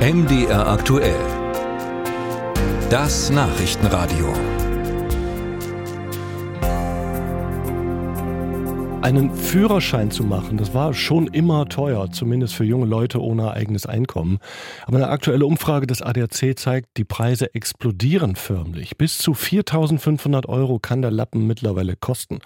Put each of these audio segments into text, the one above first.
MDR aktuell. Das Nachrichtenradio. Einen Führerschein zu machen, das war schon immer teuer, zumindest für junge Leute ohne eigenes Einkommen. Aber eine aktuelle Umfrage des ADAC zeigt, die Preise explodieren förmlich. Bis zu 4.500 Euro kann der Lappen mittlerweile kosten.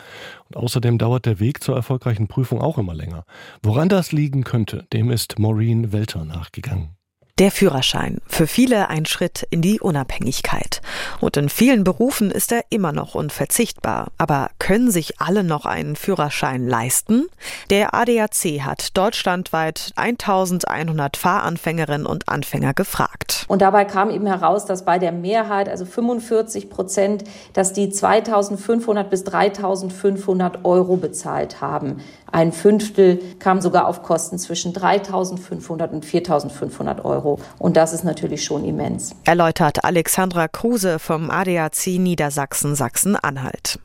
Und außerdem dauert der Weg zur erfolgreichen Prüfung auch immer länger. Woran das liegen könnte, dem ist Maureen Welter nachgegangen. Der Führerschein. Für viele ein Schritt in die Unabhängigkeit. Und in vielen Berufen ist er immer noch unverzichtbar. Aber können sich alle noch einen Führerschein leisten? Der ADAC hat deutschlandweit 1100 Fahranfängerinnen und Anfänger gefragt. Und dabei kam eben heraus, dass bei der Mehrheit, also 45 Prozent, dass die 2500 bis 3500 Euro bezahlt haben. Ein Fünftel kam sogar auf Kosten zwischen 3500 und 4500 Euro. Euro. Und das ist natürlich schon immens. Erläutert Alexandra Kruse vom ADAC Niedersachsen Sachsen-Anhalt.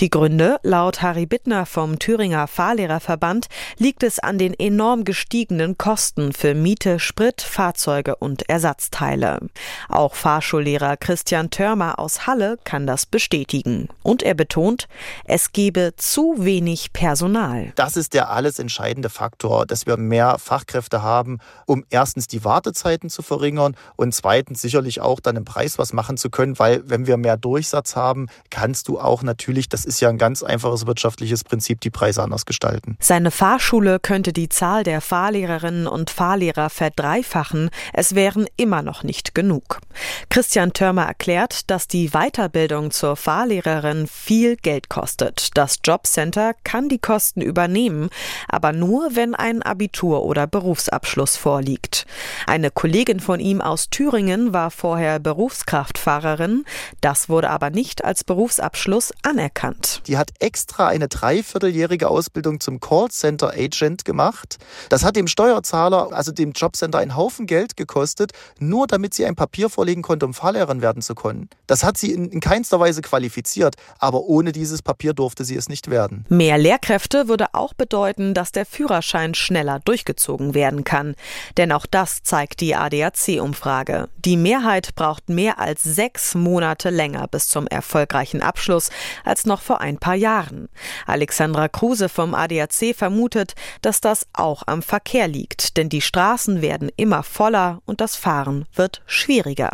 Die Gründe, laut Harry Bittner vom Thüringer Fahrlehrerverband, liegt es an den enorm gestiegenen Kosten für Miete, Sprit, Fahrzeuge und Ersatzteile. Auch Fahrschullehrer Christian Törmer aus Halle kann das bestätigen. Und er betont, es gebe zu wenig Personal. Das ist der alles entscheidende Faktor, dass wir mehr Fachkräfte haben, um erstens die Wartezeit Laufzeiten zu verringern und zweitens sicherlich auch dann im Preis was machen zu können, weil wenn wir mehr Durchsatz haben, kannst du auch natürlich, das ist ja ein ganz einfaches wirtschaftliches Prinzip, die Preise anders gestalten. Seine Fahrschule könnte die Zahl der Fahrlehrerinnen und Fahrlehrer verdreifachen. Es wären immer noch nicht genug. Christian Törmer erklärt, dass die Weiterbildung zur Fahrlehrerin viel Geld kostet. Das Jobcenter kann die Kosten übernehmen, aber nur, wenn ein Abitur oder Berufsabschluss vorliegt. Eine Kollegin von ihm aus Thüringen war vorher Berufskraftfahrerin. Das wurde aber nicht als Berufsabschluss anerkannt. Die hat extra eine dreivierteljährige Ausbildung zum Callcenter Agent gemacht. Das hat dem Steuerzahler, also dem Jobcenter, einen Haufen Geld gekostet, nur damit sie ein Papier vorlegen konnte, um Fahrlehrerin werden zu können. Das hat sie in, in keinster Weise qualifiziert, aber ohne dieses Papier durfte sie es nicht werden. Mehr Lehrkräfte würde auch bedeuten, dass der Führerschein schneller durchgezogen werden kann. Denn auch das zeigt die ADAC-Umfrage. Die Mehrheit braucht mehr als sechs Monate länger bis zum erfolgreichen Abschluss als noch vor ein paar Jahren. Alexandra Kruse vom ADAC vermutet, dass das auch am Verkehr liegt, denn die Straßen werden immer voller und das Fahren wird schwieriger.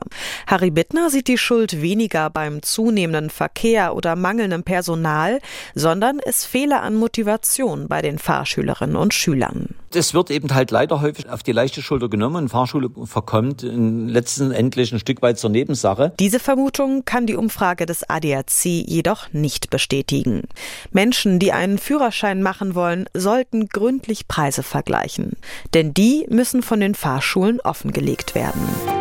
Harry Bittner sieht die Schuld weniger beim zunehmenden Verkehr oder mangelndem Personal, sondern es fehle an Motivation bei den Fahrschülerinnen und Schülern. Es wird eben halt leider häufig auf die leichte Schulter genommen. Fahrschule verkommt letztendlich ein Stück weit zur Nebensache. Diese Vermutung kann die Umfrage des ADAC jedoch nicht bestätigen. Menschen, die einen Führerschein machen wollen, sollten gründlich Preise vergleichen. Denn die müssen von den Fahrschulen offengelegt werden.